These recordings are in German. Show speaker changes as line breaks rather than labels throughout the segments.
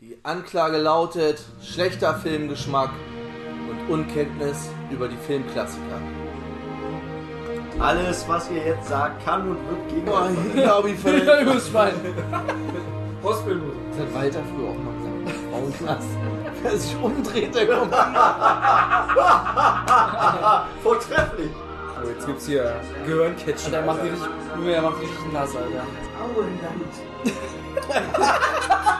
Die Anklage lautet schlechter Filmgeschmack und Unkenntnis über die Filmklassiker.
Alles, was ihr jetzt sagt, kann und wird gegen
Boah,
euch
ich glaube, ich ver-
Übers Schwein.
Postbildung.
Das hat Walter früher auch mal gesagt.
Frauenknast. Wer sich umdreht, der kommt.
Vortrefflich.
So, jetzt gibt's hier Gehirncatchen.
Der macht die richtig, der macht richtig nass, Alter.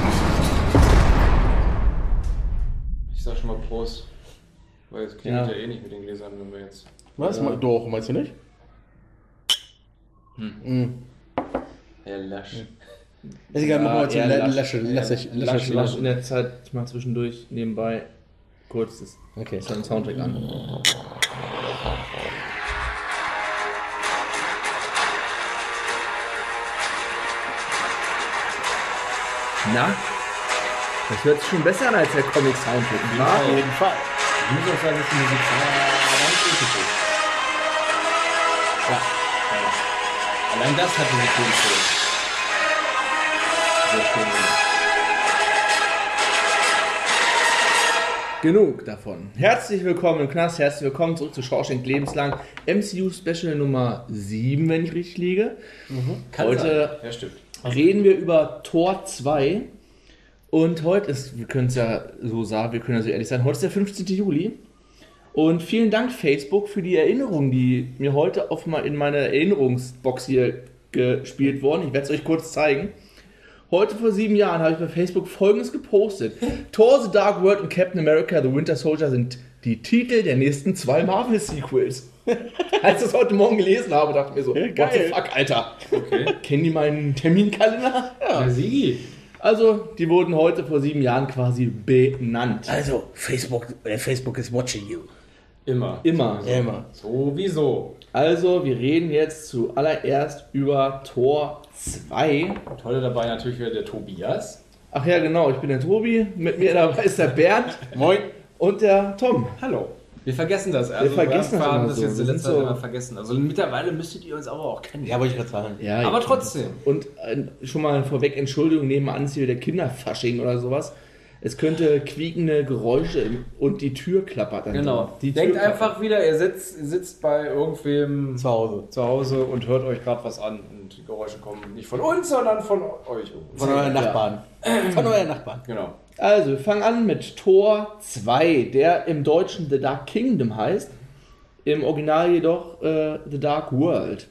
Ich sag schon mal Prost. Weil es klingelt
Ja.
ja. eh nicht mit den Gläsern, wenn wir jetzt.
Was? Doch, meinst du nicht?
Herr Lasch.
Ist egal, machen wir jetzt
lasch.
Lasche, Lasche,
Lasch,
Lasche,
lasch in der Zeit, ich mach zwischendurch nebenbei kurz das,
Okay.
den Soundtrack an. Na? Das hört sich schon besser an als der Comic-Soundtrack. nicht wahr?
Auf jeden Fall.
Ich muss auch sagen, dass die Musik ja, Allein das hat diese Tonspur. Sehr schön. Genug davon. Herzlich willkommen im Knast, herzlich willkommen zurück zu Schorschenk Lebenslang MCU Special Nummer 7, wenn ich richtig liege. Heute
Ja, stimmt.
reden wir über Tor 2. Und heute ist, wir können es ja so sagen, wir können ja so ehrlich sein, heute ist der 15. Juli. Und vielen Dank, Facebook, für die Erinnerung, die mir heute auf mal in meine Erinnerungsbox hier gespielt wurden. Ich werde es euch kurz zeigen. Heute vor sieben Jahren habe ich bei Facebook folgendes gepostet: Thor The Dark World und Captain America The Winter Soldier sind die Titel der nächsten zwei Marvel-Sequels. Als ich das heute Morgen gelesen habe, dachte ich mir so: What the fuck, Alter? Kennen die meinen Terminkalender?
Ja, Sigi.
Also, die wurden heute vor sieben Jahren quasi benannt.
Also, Facebook, äh, Facebook is watching you.
Immer.
Immer.
Immer.
Sowieso.
Also, wir reden jetzt zuallererst über Tor 2.
Und heute dabei natürlich wieder der Tobias.
Ach ja, genau, ich bin der Tobi. Mit mir dabei ist der Bernd
Moin.
und der Tom.
Hallo. Wir vergessen das. Also
vergessen das
haben
immer
das
so.
jetzt
Wir sind
letzte
so-
immer vergessen. Also mittlerweile müsstet ihr uns aber auch kennen.
Ja, wollte ich gerade sagen.
Ja,
aber trotzdem.
Und äh, schon mal vorweg Entschuldigung, nebenan ist hier der Kinderfasching oder sowas. Es könnte quiekende Geräusche und die Tür klappert dann.
Genau.
Die
Denkt
Tür klappert.
einfach wieder, ihr sitzt, sitzt bei irgendwem
Zu Hause.
zu Hause und hört euch gerade was an. Und die Geräusche kommen nicht von uns, sondern von euch.
Von euren Nachbarn. Von euren Nachbarn.
Genau.
Also, wir fangen an mit Tor 2, der im Deutschen The Dark Kingdom heißt. Im Original jedoch äh, The Dark World.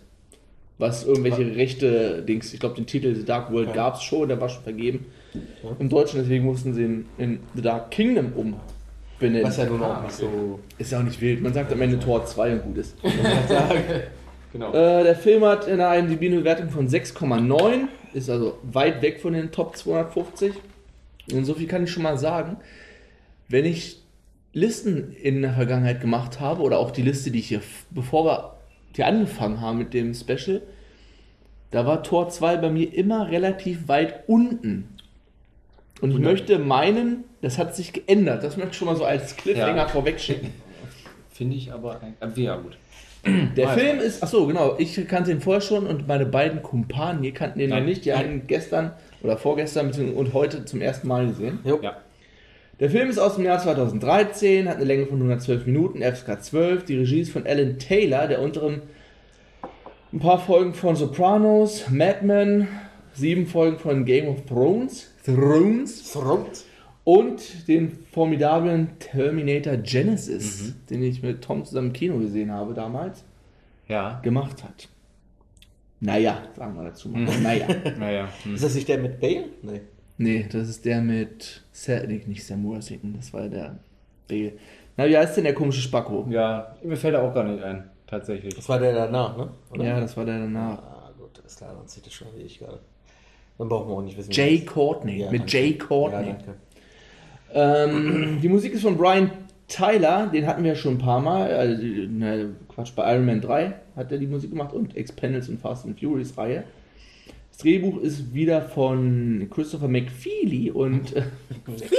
Was irgendwelche rechte Dings, ich glaube, den Titel The Dark World gab es schon, der war schon vergeben. Im Deutschen, deswegen mussten sie ihn in The Dark Kingdom umbenennen.
Was ja nun auch nicht so.
Ist ja auch nicht wild, man sagt am Ende Tor 2 und gut ist.
Genau.
Äh, der Film hat in der IMDb eine Bewertung von 6,9, ist also weit weg von den Top 250. Und so viel kann ich schon mal sagen. Wenn ich Listen in der Vergangenheit gemacht habe, oder auch die Liste, die ich hier, bevor wir hier angefangen haben mit dem Special, da war Tor 2 bei mir immer relativ weit unten. Und ich möchte meinen, das hat sich geändert. Das möchte ich schon mal so als Cliffhanger
Ja.
vorweg schicken.
Finde ich aber. Äh, ja, gut.
Der Film ist, ach so, genau, ich kannte ihn vorher schon und meine beiden Kumpanen hier kannten ihn noch
Nein.
nicht. Die haben ihn gestern oder vorgestern und heute zum ersten Mal gesehen.
Ja.
Der Film ist aus dem Jahr 2013, hat eine Länge von 112 Minuten, FSK 12. Die Regie ist von Alan Taylor, der unter anderem ein paar Folgen von Sopranos, Mad Men, sieben Folgen von Game of Thrones, Thrones
Front.
Und den formidablen Terminator Genesis, den ich mit Tom zusammen im Kino gesehen habe damals
Ja.
gemacht hat. Naja, sagen wir dazu mal. Naja.
Naja. Hm.
Ist das nicht der mit Bale? Nee.
Nee, das ist der mit Sam, nee, nicht Sam Worthington, das war der Bale. Na, wie heißt denn der komische Spacko?
Ja, mir fällt er auch gar nicht ein. Tatsächlich.
Das war der danach, ne? Oder?
Ja, das war der danach.
Ah, gut, ist klar, dann sieht das schon wie ich gerade. Dann brauchen wir auch nicht wissen.
Jay Courtney,
Ja,
mit
danke.
Jay Courtney.
Ja, danke.
Ähm, die Musik ist von Brian Tyler, den hatten wir ja schon ein paar Mal. Also, ne, Quatsch, bei Iron Man 3 hat er die Musik gemacht und Expendables und Fast and Furious Reihe. Das Drehbuch ist wieder von Christopher McFeely und äh,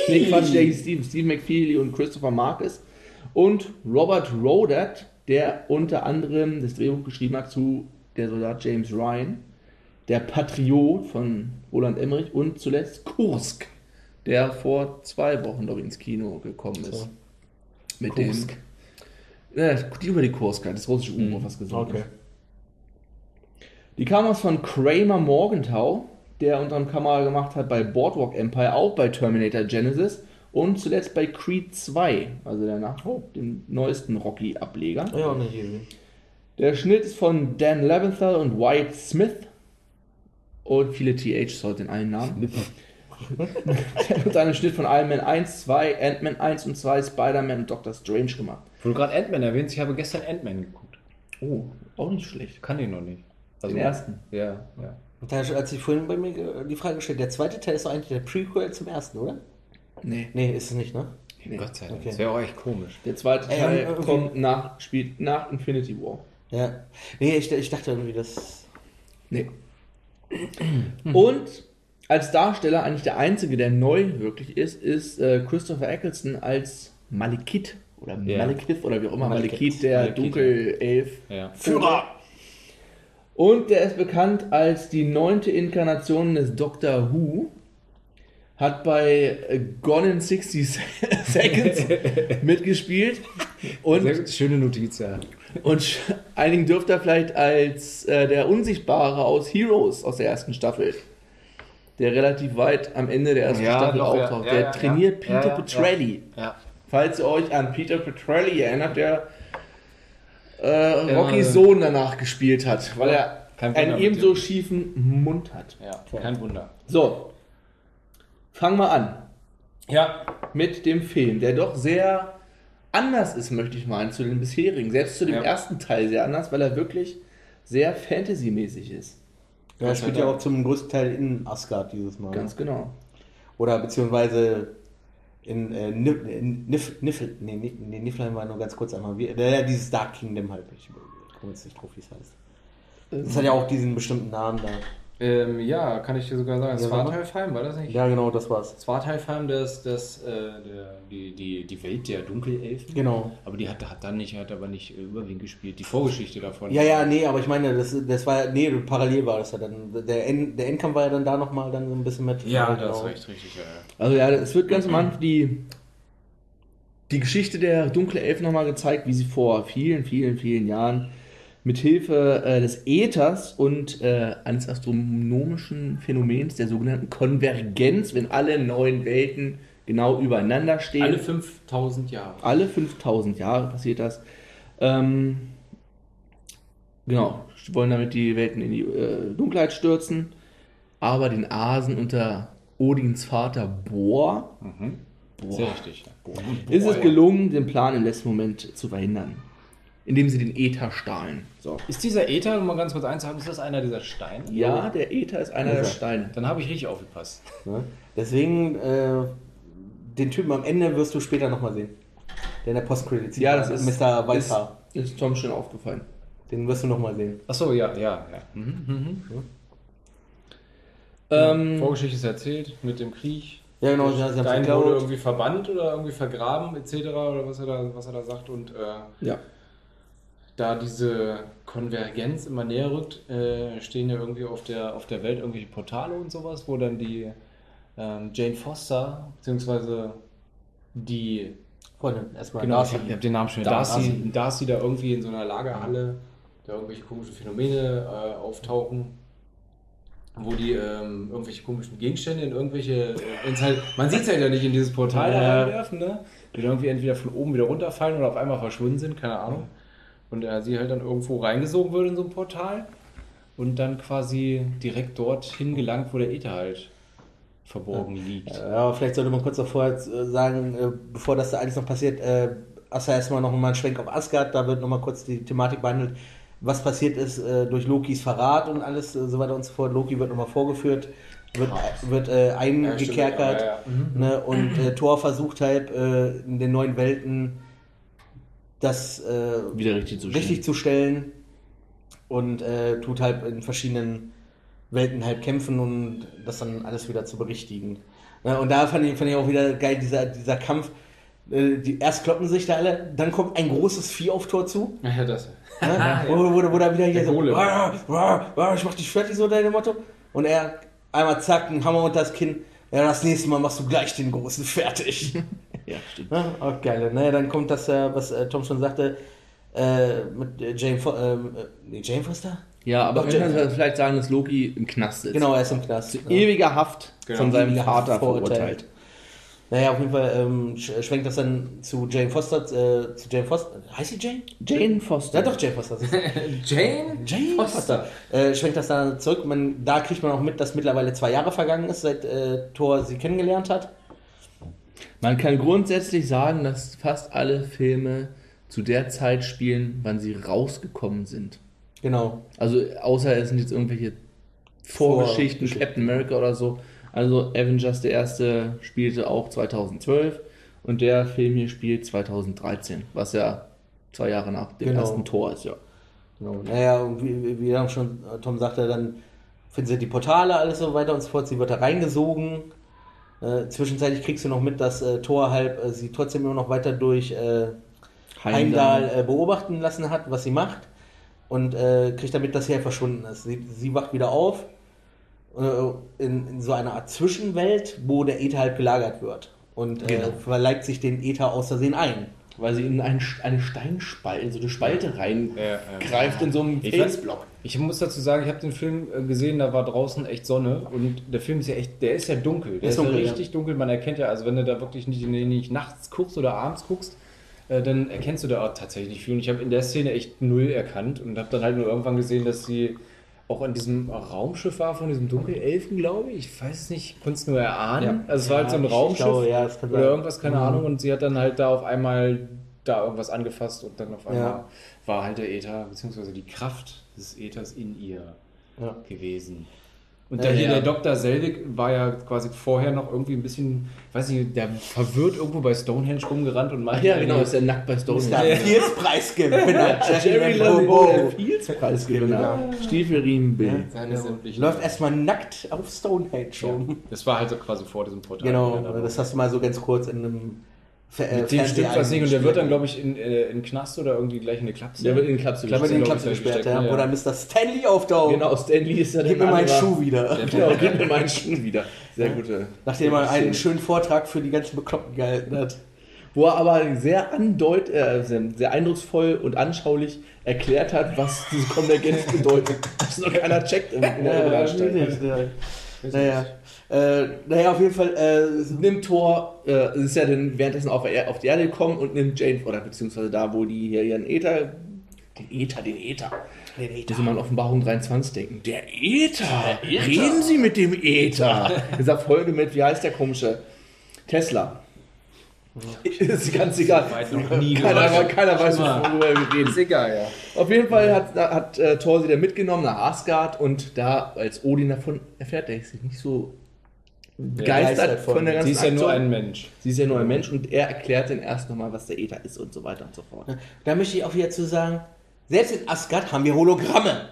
nee, Quatsch, der hieß Steve, Steve McFeely und Christopher Marcus und Robert Rodert, der unter anderem das Drehbuch geschrieben hat zu der Soldat James Ryan, der Patriot von Roland Emmerich und zuletzt Kursk, der vor zwei Wochen ich ins Kino gekommen ist. Mit
Kursk.
dem ja, die über die Kurska, das russische U-Boot, was gesungen
Okay.
ist. Die kam aus von Kramer Morgenthau, der unter anderem Kamera gemacht hat bei Boardwalk Empire, auch bei Terminator Genesis und zuletzt bei Creed 2, also der nach dem neuesten Rocky-Ableger.
Ja, ne, hier.
Der Schnitt ist von Dan Leventhal und Wyatt Smith. Und viele THs heute in allen Namen. Der hat einen Schnitt von Iron Man 1, 2, Ant-Man 1 und 2, Spider-Man und Doctor Strange gemacht.
Wo du gerade Ant-Man erwähnst, ich habe gestern Ant-Man geguckt.
Oh, auch nicht schlecht.
Kann den noch nicht. Also,
Den ersten.
Ja, ja.
Und da, als ich vorhin bei mir die Frage gestellt, der zweite Teil ist doch eigentlich der Prequel zum ersten, oder?
Nee.
Nee, ist es nicht, ne?
Gott sei Dank.
Okay.
Das wäre auch echt komisch.
Der zweite Teil
irgendwie-
kommt nach, spielt nach Infinity War.
Ja. Nee, ich, ich dachte irgendwie, das.
Nee. Und als Darsteller eigentlich der einzige, der neu wirklich ist, ist äh, Christopher Eccleston als Malekith oder
Ja.
Malekith oder wie auch immer,
Malekith.
Der Dunkelelf.
Ja.
Führer! Und der ist bekannt als die neunte Inkarnation des Doctor Who. Hat bei äh, Gone in 60 Seconds mitgespielt. Und
Sehr schöne Notiz, ja.
und einigen dürfte er vielleicht als äh, der Unsichtbare aus Heroes aus der ersten Staffel, der relativ weit am Ende der ersten
Ja,
Staffel
doch,
auftaucht.
ja,
der
ja,
trainiert. Peter Petrelli. Falls ihr euch an Peter Petrelli erinnert, der äh,
Ja.
Rockys Sohn danach gespielt hat, weil er einen ebenso schiefen Mund hat.
Ja, kein Wunder.
So, fangen wir an
Ja.
mit dem Film, der doch sehr anders ist, möchte ich meinen, zu den bisherigen. Selbst zu dem ersten Teil sehr anders, weil er wirklich sehr Fantasy-mäßig ist.
Ja, es spielt ja auch zum größten Teil in Asgard dieses Mal.
Ganz genau.
Oder beziehungsweise in, äh, Nif, in Nif, nee, nee, nee, Niflheim war nur ganz kurz einmal. Wie, äh, dieses Dark Kingdom halt. Ich komme jetzt nicht drauf, wie es heißt. Das hat ja auch diesen bestimmten Namen da.
Ähm, ja, kann ich dir sogar sagen.
Ja.
Svartalfheim, war das nicht?
Ja, genau, das war's.
Svartalfheim, das, das, äh, der, die, die, die Welt der Dunkelelfen.
Genau.
Aber die hat, hat dann nicht, hat aber nicht äh, überwiegend gespielt. Die Vorgeschichte davon.
Ja, ja, nee, aber ich meine, das, das war, nee, parallel war das ja dann. Der, End, der Endkampf war ja dann da nochmal dann so ein bisschen mit.
Ja,
genau.
das ist recht, richtig, ja. ja.
Also ja, es wird ganz am Anfang die, die Geschichte der dunklen Elfen nochmal gezeigt, wie sie vor vielen, vielen, vielen Jahren mit Hilfe äh, des Äthers und äh, eines astronomischen Phänomens, der sogenannten Konvergenz, wenn alle neuen Welten genau übereinander stehen.
Alle 5000 Jahre.
Alle 5000 Jahre passiert das. Ähm, genau, wollen damit die Welten in die äh, Dunkelheit stürzen, aber den Asen unter Odins Vater Bor
Sehr richtig.
ist es gelungen, den Plan im letzten Moment zu verhindern, indem sie den Äther stahlen. So.
Ist dieser Äther, um mal ganz kurz einzuhaben, ist das einer dieser Steine?
Ja, der Äther ist einer der Steine.
Dann habe ich richtig aufgepasst.
Ne? Deswegen, äh, den Typen am Ende wirst du später nochmal sehen. Der in der Postcredit
Ja, das ist
Mr. Weißhaar.
Ist, ist Tom schon aufgefallen.
Den wirst du nochmal sehen.
Achso, ja, ja, ja. Mhm.
Ähm,
Vorgeschichte ist erzählt mit dem Krieg.
Ja, genau. Haben
Stein wurde irgendwie verbannt oder irgendwie vergraben, etc. oder was er da, was er da sagt. Und äh,
ja.
Da diese Konvergenz immer näher rückt, äh, stehen ja irgendwie auf der, auf der Welt irgendwelche Portale und sowas, wo dann die ähm, Jane Foster, beziehungsweise die,
Freunde, erstmal
genau,
Darcy.
ich habe hab den Namen schon,
Darcy.
Darcy, da irgendwie in so einer Lagerhalle, da irgendwelche komischen Phänomene äh, auftauchen. Wo die ähm, irgendwelche komischen Gegenstände in irgendwelche. Äh, ins halt, man sieht es halt ja nicht in dieses Portal
Ja.
reinwerfen, ne? Die dann irgendwie entweder von oben wieder runterfallen oder auf einmal verschwunden sind, keine Ahnung. Und äh, sie halt dann irgendwo reingesogen wird in so ein Portal und dann quasi direkt dorthin gelangt, wo der Äther halt verborgen liegt.
Ja, aber vielleicht sollte man kurz noch vorher äh, sagen, äh, bevor das da alles noch passiert, äh, Assa erstmal noch mal einen Schwenk auf Asgard, da wird noch mal kurz die Thematik behandelt, was passiert ist äh, durch Lokis Verrat und alles, äh, so weiter und so fort. Loki wird noch mal vorgeführt wird, wird äh, eingekerkert.
Ja, ja.
Ne? Und Thor versucht halt in den neuen Welten das äh,
Wieder richtig zu
richtig zu stellen und äh, tut halt in verschiedenen Welten halt kämpfen und das dann alles wieder zu berichtigen. Ne? Und da fand ich, fand ich auch wieder geil, dieser, dieser Kampf. Äh, die, erst kloppen sich da alle, dann kommt ein großes Vieh auf Tor zu.
Ja, das.
Ne? Wo, wo, wo da wieder hier so. "Ah, ah, ah, ich mach dich fertig, so deine Motto. Und er einmal zack, einen Hammer unter das Kinn. Ja, das nächste Mal machst du gleich den großen fertig.
Ja, stimmt.
Ja, auch geil. Ne? Dann kommt das, äh, was äh, Tom schon sagte, äh, mit Jane, Fo ähm, äh, nee, Jane Foster?
Ja, aber
Doch,
man kann vielleicht sagen, dass Loki im Knast sitzt.
Genau, er ist im Knast.
Zu
Ja.
ewiger Haft
Genau,
von seinem
ewiger
Vater
verurteilt.
verurteilt.
Naja, auf jeden Fall ähm, sch- schwenkt das dann zu Jane Foster, äh, zu Jane Foster. Heißt sie Jane?
Jane Foster.
Ja, doch, Jane Foster.
Jane?
Jane
Foster.
Äh, schwenkt das dann zurück. Man, da kriegt man auch mit, dass mittlerweile zwei Jahre vergangen ist, seit äh, Thor sie kennengelernt hat.
Man kann grundsätzlich sagen, dass fast alle Filme zu der Zeit spielen, wann sie rausgekommen sind.
Genau.
Also außer es sind jetzt irgendwelche Vorgeschichten,
Vorgeschichten.
Captain America oder so. Also Avengers der erste spielte auch 2012 und der Film hier spielt 2013, was ja zwei Jahre nach dem
Genau.
ersten Tor ist, ja.
genau. Naja, und wie, wie- schon Tom sagte, dann finden sie die Portale, alles so weiter und so fort. Sie wird da reingesogen. Äh, zwischenzeitlich kriegst du noch mit, dass äh, Thor halt äh, sie trotzdem immer noch weiter durch äh, Heimdall äh, beobachten lassen hat, was sie macht. Und äh, kriegt damit, dass sie halt verschwunden ist. Sie, sie wacht wieder auf äh, in, in so einer Art Zwischenwelt, wo der Äther halt gelagert wird. Und äh,
Genau.
verleibt sich den Äther aus Versehen ein.
Weil sie in ein, eine Steinspalte, in so eine Spalte reingreift
Ja, ja.
in so einem Felsblock.
Ich muss dazu sagen, ich habe den Film äh, gesehen, da war draußen echt Sonne und der Film ist ja echt, der ist ja dunkel. Der
Ist
ist, ja
dunkel,
richtig dunkel. Man erkennt ja, also wenn du da wirklich nicht, nicht nachts guckst oder abends guckst, äh, dann erkennst du da auch tatsächlich nicht viel. Und ich habe in der Szene echt null erkannt und habe dann halt nur irgendwann gesehen, dass sie auch an diesem Raumschiff war von diesem Dunkelelfen, glaube ich. Ich weiß es nicht, ich konnte es nur erahnen.
Ja.
Also es war halt so ein
Ja,
Raumschiff
glaube, ja,
oder irgendwas, keine
Mhm.
Ahnung. Und sie hat dann halt da auf einmal da irgendwas angefasst und dann auf einmal
Ja.
war halt der Äther, beziehungsweise die Kraft des Äthers in ihr
Ja.
gewesen. Und
Ja,
der hier,
ja.
der Dr. Selvig, war ja quasi vorher noch irgendwie ein bisschen, weiß nicht, der verwirrt irgendwo bei Stonehenge rumgerannt und meinte,
Ja, genau, ist der nackt bei
Ist
Stonehenge.
der Fields-Preisgewinner.
Jerry
Bobo.
Love, der Fields-Preisgewinner. Stiefelriemenbild.
Läuft erstmal nackt auf Stonehenge rum.
Das war halt so quasi vor diesem Portal.
Genau, das hast du mal so ganz kurz in einem äh,
Mit dem stimmt was nicht und der wird dann, glaube ich, in, äh, in den Knast oder irgendwie gleich in eine Klapse.
Der wird in den Klapse
in den gesperrt, ja,
ja.
dann Mr. Stanley auftaucht.
Genau, Stanley ist ja
Gib mir meinen. Schuh wieder.
Genau, gib mir meinen Schuh wieder. Sehr gute.
Nachdem er einen schönen Vortrag für die ganzen Bekloppten gehalten hat.
Wo er aber sehr andeut, äh, sehr, sehr eindrucksvoll und anschaulich erklärt hat, was diese Konvergenz bedeutet. Was noch keiner checkt in, in der
Ja, ja. Naja. Äh, naja, auf jeden Fall. Äh,
Nimmt Thor, äh, ist ja dann währenddessen auf, auf die Erde gekommen und nimmt Jane, oder beziehungsweise da, wo die hier ihren Äther, den Äther, den Äther, muss man an Offenbarung 23 denken. Der Äther! Reden Sie mit dem Äther! Dieser Folge mit, wie heißt der komische? Tesla. Ist ganz egal.
Noch nie
Keiner,
gehört.
keiner weiß, worüber wir reden.
Ist egal, ja.
Auf jeden Fall hat, hat äh, Thor sie dann mitgenommen nach Asgard und da, als Odin davon erfährt, er ist nicht so begeistert von,
von-
der ganzen
Sie ist ja nur
Aktion.
ein Mensch.
Sie ist ja nur ein Mensch und er erklärt dann erst nochmal, was der Äther ist und so weiter und so fort.
da möchte ich auch wieder zu sagen, selbst in Asgard haben wir Hologramme.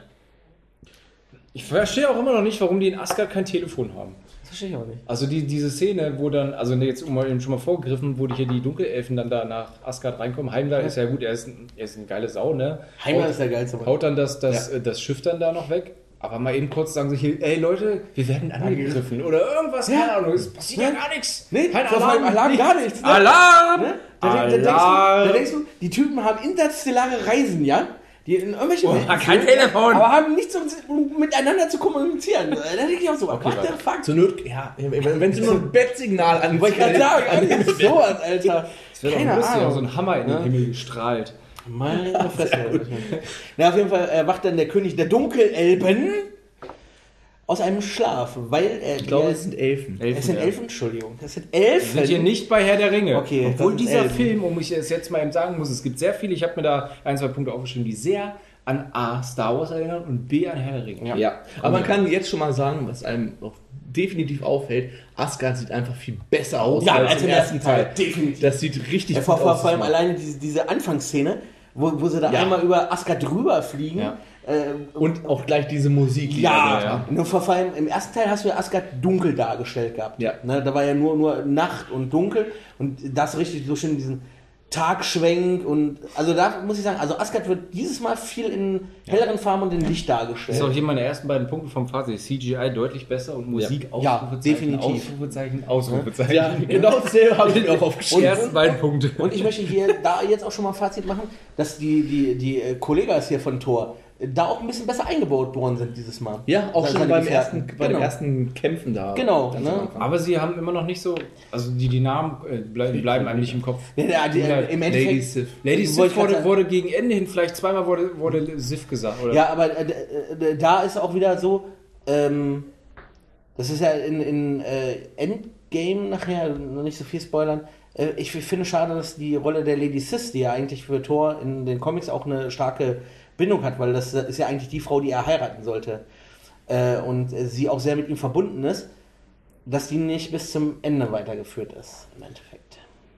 Ich verstehe auch immer noch nicht, warum die in Asgard kein Telefon haben.
Das verstehe ich auch nicht.
Also die, diese Szene, wo dann, also jetzt mal, schon mal vorgegriffen, wo die hier die Dunkelelfen dann da nach Asgard reinkommen. Heimdall ist ja gut, er ist, ein, er ist eine geile Sau, ne?
Heimdall
Haut-
ist der geilste Mann.
Haut dann das, das, äh, das Schiff dann da noch weg. Aber mal eben kurz sagen sie hier, ey Leute, wir werden angegriffen oder irgendwas, keine Ahnung, es passiert ja,
Ja.
gar nichts.
Nee,
Kein
allem Alarm gar nichts. Ne?
Alarm!
Ne? Da, da, da, denkst du, da denkst du, die Typen haben interstellare Reisen, ja? Die in irgendwelche
Oh,
Welten
kein
fliegen,
Telefon.
Aber haben nichts, um, um miteinander zu kommunizieren. Da denke ich auch so, what the fuck?
Zur Not, ja, wenn sie nur ein Bettsignal an
Wollte ich gerade sagen, sowas, Alter.
Es wäre doch lustig, so ein Hammer in den
Ja.
Himmel gestrahlt.
Meine Fresse. Na, auf jeden Fall äh, wacht dann der König der Dunkelelben aus einem Schlaf, weil er.
Ich glaube, es sind Elfen.
es sind
ja.
Elfen, Entschuldigung. Das sind
Wir
Elfen.
sind hier nicht bei Herr der Ringe.
Okay,
Obwohl dieser
Elben.
Film, um ich es jetzt mal eben sagen muss, es gibt sehr viele, ich habe mir da ein, zwei Punkte aufgeschrieben, die sehr an A. Star Wars erinnern und B. an Herr der Ringe.
Ja, aber man kann jetzt schon mal sagen, was einem auch definitiv auffällt, Asgard sieht einfach viel besser aus
Ja, als im ersten Teil. Definitiv.
Das sieht richtig
Ja, vor,
gut
vor,
aus.
vor allem alleine diese, diese Anfangsszene, wo, wo sie da
Ja.
einmal über Asgard drüber fliegen.
Ja.
Äh,
Und auch gleich diese Musik. die
ja,
ja.
nur vor vor allem im ersten Teil hast du ja Asgard dunkel dargestellt gehabt.
Ja.
Ne, da war ja nur, nur Nacht und dunkel und das richtig so schön diesen Tagschwenk und also da muss ich sagen, also Asgard wird dieses Mal viel in helleren Farben und in Licht
Das
dargestellt.
ist auch hier meine ersten beiden Punkte vom Fazit. CGI deutlich besser und Musik
Ja,
Ausrufezeichen,
definitiv.
Ausrufezeichen, Ausrufezeichen.
Ja, genau dasselbe habe ich auch aufgeschrieben.
Die ersten beiden Punkte.
Und ich möchte hier da jetzt auch schon mal ein Fazit machen, dass die, die, die äh, Kollegas hier von Thor da auch ein bisschen besser eingebaut worden sind dieses Mal.
Ja, auch
Seine
schon beim ersten, bei
genau.
den ersten Kämpfen da.
Genau, ne?
Aber sie haben immer noch nicht so, also die, die Namen äh, bleib, bleiben einem nicht im Kopf.
Ja, die, äh, Im Endeffekt.
Lady Sif.
Lady Sif wurde, wurde gegen Ende hin, vielleicht zweimal wurde, wurde Sif gesagt, oder?
Ja, aber äh, äh, da ist auch wieder so, ähm, das ist ja in, in äh, Endgame nachher, noch nicht so viel spoilern. Äh, ich finde schade, dass die Rolle der Lady Sis, die ja eigentlich für Thor in den Comics auch eine starke Bindung hat, weil das ist ja eigentlich die Frau, die er heiraten sollte. Äh, und äh, sie auch sehr mit ihm verbunden ist, dass die nicht bis zum Ende weitergeführt ist, im Endeffekt.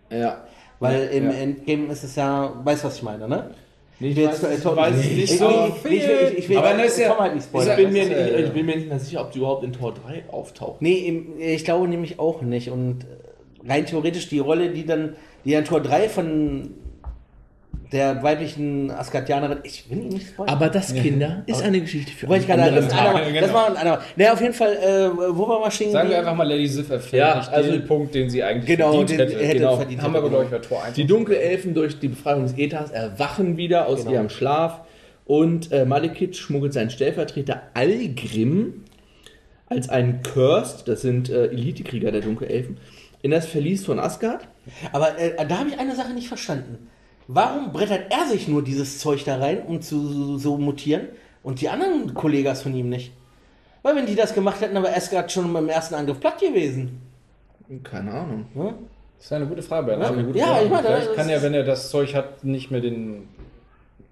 Ja.
Weil im
ja.
Endgame ist es ja, weißt du, was ich meine, ne?
Ich weiß,
jetzt-
ich weiß es nicht
ich-
so
ich- ich- ich- ich- ich
Aber das ist ja-
halt nicht
Ich
spoilern.
bin, mir nicht,
äh,
ich bin mir nicht mehr sicher, ob die überhaupt in Tor 3 auftaucht.
Nee, im- ich glaube nämlich auch nicht. Und äh, rein theoretisch die Rolle, die dann, die an Tor 3 von der weiblichen Asgardianerin, ich will ihn nicht spoilern.
Aber das, Kinder, ist eine Geschichte für
Wollte ich
einen
gerade sagen, das, einer, das war ein anderer. Naja, auf jeden Fall, äh, wo wir mal stehen
Sagen wir einfach mal, Lady Sif erfährt
Ja,
nicht
also-
den Punkt, den sie eigentlich
Genau,
verdient
den
hätte.
hätte
genau.
verdient.
Haben wir,
hätte,
glaube ich, bei Tor 1.
Die Dunkelelfen durch die Befreiung des Äthers erwachen wieder aus
Genau.
ihrem Schlaf und äh, Malekith schmuggelt seinen Stellvertreter Algrim als einen Cursed, das sind äh, Elitekrieger der Dunkelelfen, in das Verlies von Asgard.
Aber äh, da habe ich eine Sache nicht verstanden. Warum brettert er sich nur dieses Zeug da rein, um zu so, mutieren und die anderen Kollegas von ihm nicht? Weil wenn die das gemacht hätten, aber Asgard schon beim ersten Angriff platt gewesen.
Keine Ahnung.
Ne?
Das ist eine gute Frage, Bernd.
Ja,
gute
ja,
Frage.
ich meine,
Vielleicht kann ja, wenn er das Zeug hat, nicht mehr den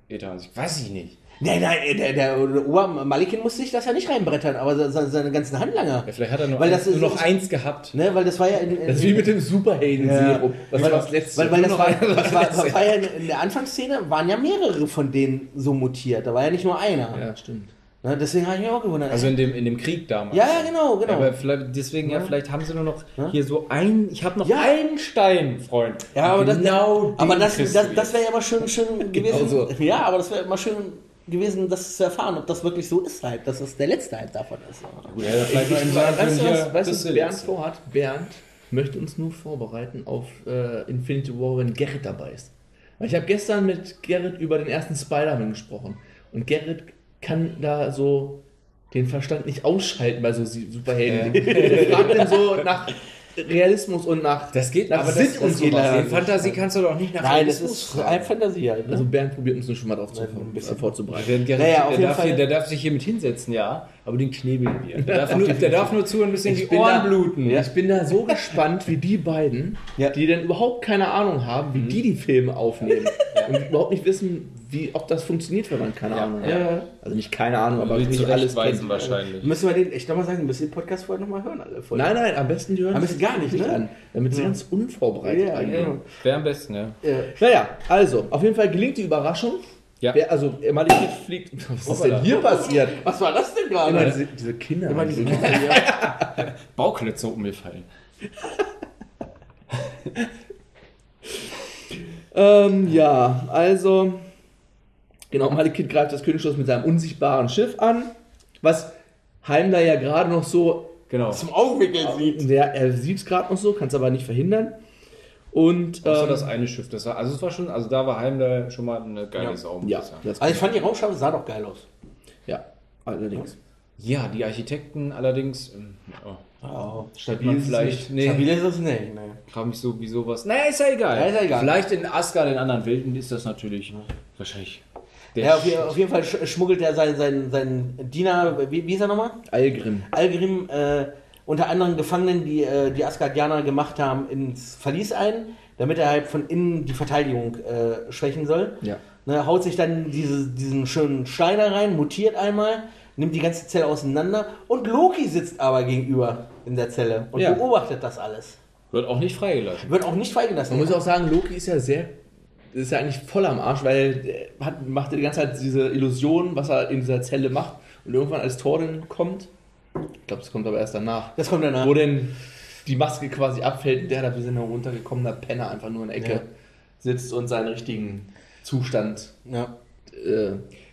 Äther an sich. Weiß ich nicht.
Nein, nein, der, der, der Ober Malikin musste sich das ja nicht reinbrettern, aber seine, seine ganzen Handlanger.
Ja, vielleicht hat er nur,
Weil
eins,
das
nur noch eins gehabt.
Ne, weil das war ja in, in
Das ist wie mit dem Superhelden-Serum. Das war das letzte.
weil, weil das war, das war, das war ja in, der Anfangsszene waren ja mehrere von denen so mutiert. Da war ja nicht nur einer.
Ja, stimmt.
Ne, deswegen habe ich mich auch gewundert.
Also in dem, in dem Krieg damals.
ja, ja, genau, genau.
Aber vielleicht, deswegen, ja, vielleicht haben sie nur noch
Ja.
hier so ein, ich habe noch
Ja.
einen Stein, Freund.
Ja, aber das,
genau
aber das, das, das wäre ja mal schön, schön gewesen.
so.
Ja, aber das wäre mal schön gewesen, das zu erfahren, ob das wirklich so ist halt, dass es der letzte halt davon ist.
Ja, vielleicht
Ich, weißt du, was, weißt, du, Bernd vorhat? Bernd möchte uns nur vorbereiten auf äh, Infinity War, wenn Gerrit dabei ist. Weil ich habe gestern mit Gerrit über den ersten Spider-Man gesprochen. Und Gerrit kann da so den Verstand nicht ausschalten bei so Superhelden. Der fragt dann so nach Realismus und nach,
Das geht,
nach
aber
Sinn
das,
und
das
sowas.
geht In Fantasie kannst du doch nicht nach
Nein, das
Realismus
ist
fragen.
ein Fantasie halt. Ne?
Also Bernd probiert uns schon mal darauf zu,
ein bisschen.
vorzubereiten.
Der, Gerrit,
Naja, auf
der,
jeden
darf
Fall-
hier, der darf sich hier mit hinsetzen, ja, aber den knebeln wir. Der darf, nur, der darf nur zu ein bisschen die
bin
Ohren
da-
bluten.
Ich bin da so gespannt, wie die beiden,
Ja.
die denn überhaupt keine Ahnung haben, wie die die Filme aufnehmen und überhaupt nicht wissen, wie, ob das funktioniert, wenn man keine
Ja.
Ahnung hat.
Ja.
Also nicht keine Ahnung, aber nicht alles kennt.
wahrscheinlich.
Müssen wir den, ich darf mal sagen, müssen den Podcast vorher nochmal hören, alle Folgen.
Nein, nein, am besten die hören
Am besten gar nicht,
nicht
ne?
an, damit sie ganz unvorbereitet
Ja,
reingehen.
genau.
Wäre am besten, ja.
Naja, also, auf jeden Fall gelingt die Überraschung.
Ja.
Wer, also, Malekith fliegt. Was ist denn hier passiert?
was war das denn
Immer
gerade?
diese, diese Kinder.
Immer diese
Bauklötze umgefallen.
Ähm, ja, also. Genau, Malekith greift das Königsschloss mit seinem unsichtbaren Schiff an. Was Heimler ja gerade noch so.
Genau.
Zum Aufwickeln sieht.
Ja, er sieht es gerade noch so, kann es aber nicht verhindern. Und.
Außer
Ähm,
das eine Schiff. Das war, also es war schon, also da war Heimler schon mal eine geile
Ja.
Sau. muss
ja,
ich sagen.
das
Also ich fand die Raumschiffe sah doch geil aus.
ja, allerdings.
Ja, die Architekten allerdings. ähm, Oh,
Oh,
stabil vielleicht. Nee,
Stabil ist es nicht. Ne.
frage mich so, wie sowas. Naja, ist ja egal.
Ja, ist ja egal.
Vielleicht in Asgard, in anderen Welten, ist das natürlich wahrscheinlich.
Ja, auf, auf jeden Fall sch- schmuggelt er seinen, seinen, seinen Diener, wie, wie ist er nochmal?
Algrim.
Algrim, äh, unter anderem Gefangenen, die äh, die Asgardianer gemacht haben, ins Verlies ein, damit er halt von innen die Verteidigung äh, schwächen soll.
Ja.
Ne, haut sich dann diese, diesen schönen Stein rein, mutiert einmal, nimmt die ganze Zelle auseinander und Loki sitzt aber gegenüber in der Zelle und
Ja.
beobachtet das alles.
Wird auch nicht freigelassen.
Wird auch nicht freigelassen.
Man muss auch sagen, Loki ist ja sehr, ist ja eigentlich voll am Arsch, weil er hat, macht die ganze Zeit diese Illusion, was er in dieser Zelle macht. Und irgendwann, als Thor dann kommt, ich glaube, das kommt aber erst danach,
das kommt danach.
wo denn die Maske quasi abfällt und der da wie so ein runtergekommener Penner einfach nur in der Ecke
Ja.
sitzt und seinen richtigen Zustand.
Ja.
Äh,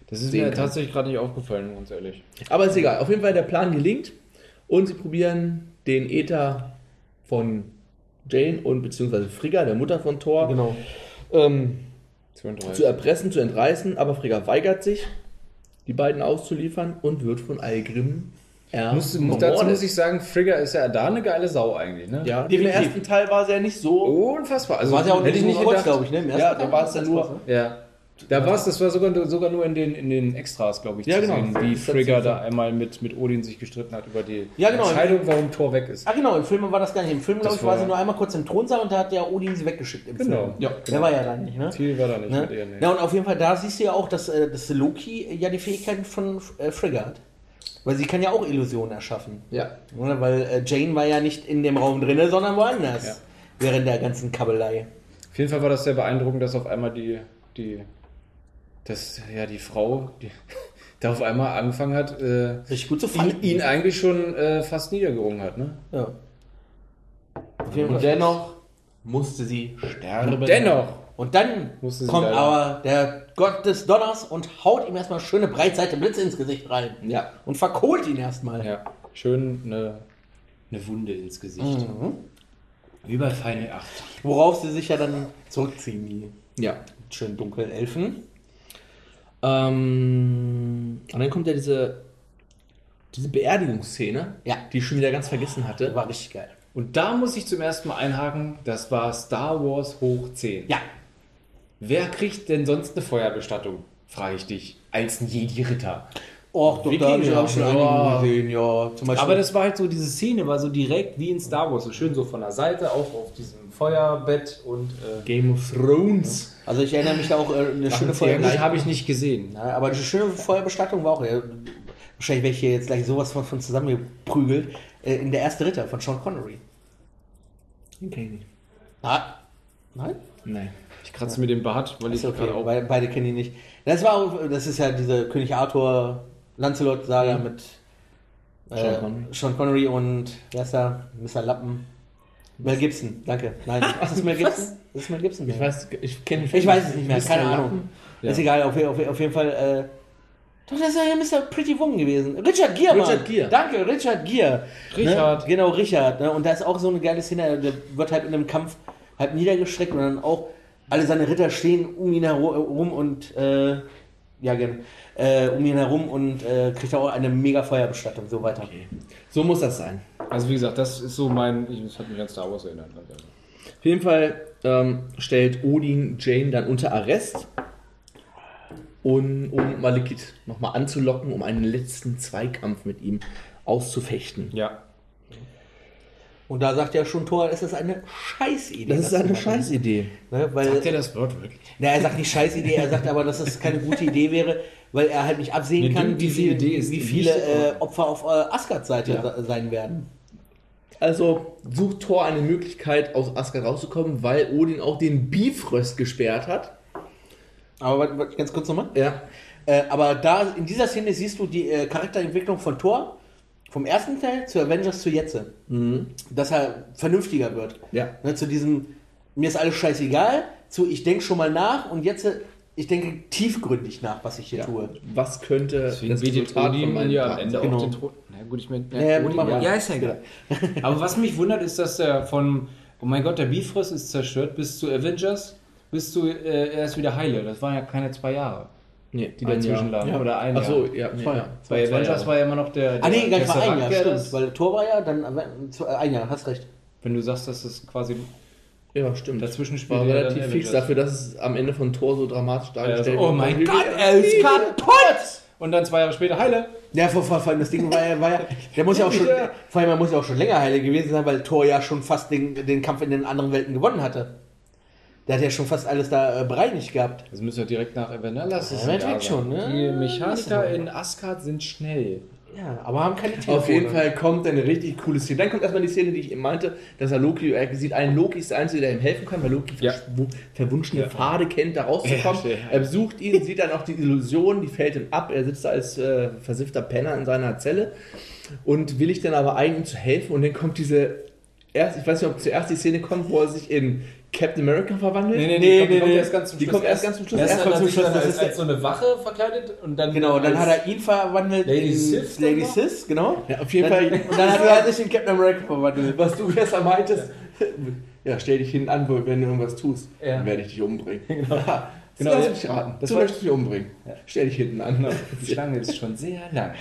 Das ist
Sehen
mir
kann.
tatsächlich gerade nicht aufgefallen, ganz ehrlich.
aber ist egal. Auf jeden Fall, der Plan gelingt und sie probieren den Äther von Jane und beziehungsweise Frigga, der Mutter von Thor,
Genau.
Ähm,
32.
zu erpressen, zu entreißen, aber Frigga weigert sich, die beiden auszuliefern und wird von Algrim
Muss, muss, dazu muss ich sagen, Frigga ist ja da eine geile Sau eigentlich, ne?
Ja, im ersten Teil war sie ja nicht so.
Unfassbar. Also
War ja auch
hätte
nicht,
ich nicht gedacht.
glaube ich, ne? Im
Ja,
ersten
da war es dann nur.
Ja. Da war es, das war sogar, sogar nur in den, in den Extras, glaube ich,
Ja,
zu
genau.
sehen, wie Frigga da einmal mit, mit Odin sich gestritten hat über die
Ja, genau.
Entscheidung, warum Thor weg ist.
Ah, genau, im Film war das gar nicht. Im Film, glaube ich, war sie nur einmal kurz im Thronsaal und da hat der Odin sie weggeschickt. Im
Genau.
Film.
Ja,
Der war ja da nicht, ne?
Viel war da nicht
Ne?
mit ihr. Nee.
Ja, und auf jeden Fall, da siehst du ja auch, dass, äh, dass Loki ja die Fähigkeiten von äh, Frigga hat. Weil sie kann ja auch Illusionen erschaffen.
Ja.
Ne? Weil äh, Jane war ja nicht in dem Raum drinne, sondern woanders.
Ja.
Während der ganzen Kabelei.
Auf jeden Fall war das sehr beeindruckend, dass auf einmal die, die, das, ja, die Frau, die, da auf einmal angefangen hat, äh,
Richtig gut zu
ihn, ihn eigentlich schon äh, fast niedergerungen hat, ne?
Ja.
Und dennoch musste sie sterben.
Dennoch!
Und dann
Musste sie
kommt
leider-
aber der Gott des Donners und haut ihm erstmal schöne Breitseite Blitze ins Gesicht rein.
Ja.
Und verkohlt ihn erstmal.
Ja, schön eine, eine Wunde ins Gesicht.
Mhm.
Wie bei Final 8.
Worauf sie sich ja dann zurückziehen, die
Ja.
schönen dunklen Elfen.
Ähm, und dann kommt ja diese, diese Beerdigungsszene,
Ja.
die ich schon wieder ganz vergessen hatte.
War richtig geil.
Und da muss ich zum ersten Mal einhaken, das war Star Wars hoch 10.
Ja.
Wer kriegt denn sonst eine Feuerbestattung? Frage ich dich. Als ein Jedi-Ritter.
Och, doch, da habe ich auch schon
Ja.
einige gesehen, ja.
Aber das war halt so, diese Szene war so direkt wie in Star Wars. So schön so von der Seite, auch auf diesem Feuerbett und. Äh,
Game of Thrones.
also ich erinnere mich da auch äh, eine schöne
ja,
Feuer.
gut, habe ich nicht gesehen.
Ja, aber die schöne Feuerbestattung war auch. Ja, wahrscheinlich werde ich hier jetzt gleich sowas von, von zusammengeprügelt. Äh, in der erste Ritter von Sean Connery.
Den kenn ich nicht.
Ah. Nein?
Nein.
Ich kratze mir den Bart, weil ich
Ist okay,
gerade auch.
Be beide kennen ihn nicht. Das war auch, das ist ja diese König Arthur Lancelot-Saga mit äh,
Sean Connery.
Sean Connery und wer ist da? Mr. Lappen. Mel Gibson, danke. Nein, ist das Mel Gibson? Das ist Mel Gibson.
Ich weiß, ich kenne
Ich weiß es nicht mehr, keine. Ahnung.
Ja.
Ist egal, auf, auf, auf jeden Fall. Äh, doch, das ist ja Mr. Pretty Woman gewesen. Richard Gere, Mann.
Richard Gere.
Danke, Richard Gere.
Richard.
Ne? Genau, Richard. Ne? Und da ist auch so eine geile Szene, der wird halt in einem Kampf halt niedergestreckt und dann auch alle seine Ritter stehen um ihn herum und äh, ja, gerne. Äh, um ihn herum und äh, kriegt auch eine mega Feuerbestattung, so weiter.
So muss das sein.
Also wie gesagt, das ist so mein. Ich, das hat mich an Star Wars erinnert.
Auf jeden Fall ähm, stellt Odin Jane dann unter Arrest, um, um Malekith nochmal anzulocken, um einen letzten Zweikampf mit ihm auszufechten.
Ja.
Und da sagt ja schon Thor, es ist eine Scheißidee.
Das ist eine. Scheißidee.
Ne? Weil,
Sagt er das Wort wirklich?
Na, er sagt nicht Scheißidee, er sagt aber, dass es keine gute Idee wäre, weil er halt nicht absehen
Nee,
kann, wie, viel,
Idee ist
wie viele
so-
äh, Opfer auf äh, Asgards Seite
Ja.
se- sein werden.
Also sucht Thor eine Möglichkeit, aus Asgard rauszukommen, weil Odin auch den Bifröst gesperrt hat.
Aber warte, warte, ganz kurz nochmal.
Ja.
Äh, aber da in dieser Szene siehst du die äh, Charakterentwicklung von Thor vom ersten Teil zu Avengers zu jetzt. Dass er vernünftiger wird.
Ja.
Ne, zu diesem, mir ist alles scheißegal, zu ich denke schon mal nach und jetzt, ich denke tiefgründig nach, was ich hier tue.
Was könnte
Deswegen
das Resultat von
ja am Ende?
Genau.
auch den Thron. Na gut, ich meine,
Ja,
ja,
mal.
ja, ist ja egal. Aber was mich wundert, ist, dass der von, oh mein Gott, der Bifrost ist zerstört, bis zu Avengers, bis zu, äh, er ist wieder heile. Das waren ja keine zwei Jahre.
Nee, die
dazwischen
ja.
lagen. Oder ein
Achso,
Jahr.
ja, nee, ja.
Bei Avengers
Jahre.
war ja immer noch der.
Ah nee,
der
gar nicht mal ein Jahr,
der
stimmt. Weil Thor war ja dann äh, ein Jahr, hast recht.
Wenn du sagst, dass das quasi
Ja, stimmt.
dazwischen
war
ja
relativ fix dafür, dass es am Ende von Thor so dramatisch
Ja, also,
dargestellt
oh mein Gott, er ist kaputt! Und dann zwei Jahre später heile.
Ja, vor, vor, vor allem das Ding war ja, war ja, der muss ja auch schon,
Ja.
vor allem er muss ja auch schon länger heile gewesen sein, weil Thor ja schon fast den, den Kampf in den anderen Welten gewonnen hatte. Der hat ja schon fast alles da äh, bereinigt gehabt.
Das müssen wir direkt nach Evanella. Das ist
Ja,
Jahr
schon, ne?
Die Mechaniker in Asgard sind schnell.
Ja, aber haben keine Telefone.
Auf jeden Fall kommt eine richtig coole Szene. Dann kommt erstmal die Szene, die ich eben meinte, dass er Loki, er sieht einen Loki ist der Einzige, der ihm helfen kann, weil Loki
Ja.
verwunschene Pfade kennt, da rauszukommen.
Ja, ja.
Er besucht ihn, sieht dann auch die Illusion, die fällt ihm ab. Er sitzt da als äh, versiffter Penner in seiner Zelle und willigt dann aber ein, ihm zu helfen. Und dann kommt diese, erst, ich weiß nicht, ob zuerst die Szene kommt, wo er sich in Captain America verwandelt.
Nee, nee,
Nee,
die kommt, die
nee,
kommt
nee.
erst ganz zum
Die
Schluss.
kommt erst ganz zum Schluss.
Erst
Erst
zum Schluss als,
das ist
als so eine Wache verkleidet und dann.
Genau, dann
als-
hat er ihn verwandelt
Lady dann
Lady? Sis, genau.
Ja, auf jeden
Dann,
Fall.
und dann hat er sich in Captain America verwandelt.
Was du gestern meintest, ja, stell dich hinten an, wenn du irgendwas tust,
Ja.
dann werde ich dich umbringen. Genau.
Genau,
Lass
ja.
mich raten.
Das
du möchtest mich umbringen. Stell dich hinten an.
Die Schlange ist schon sehr lang.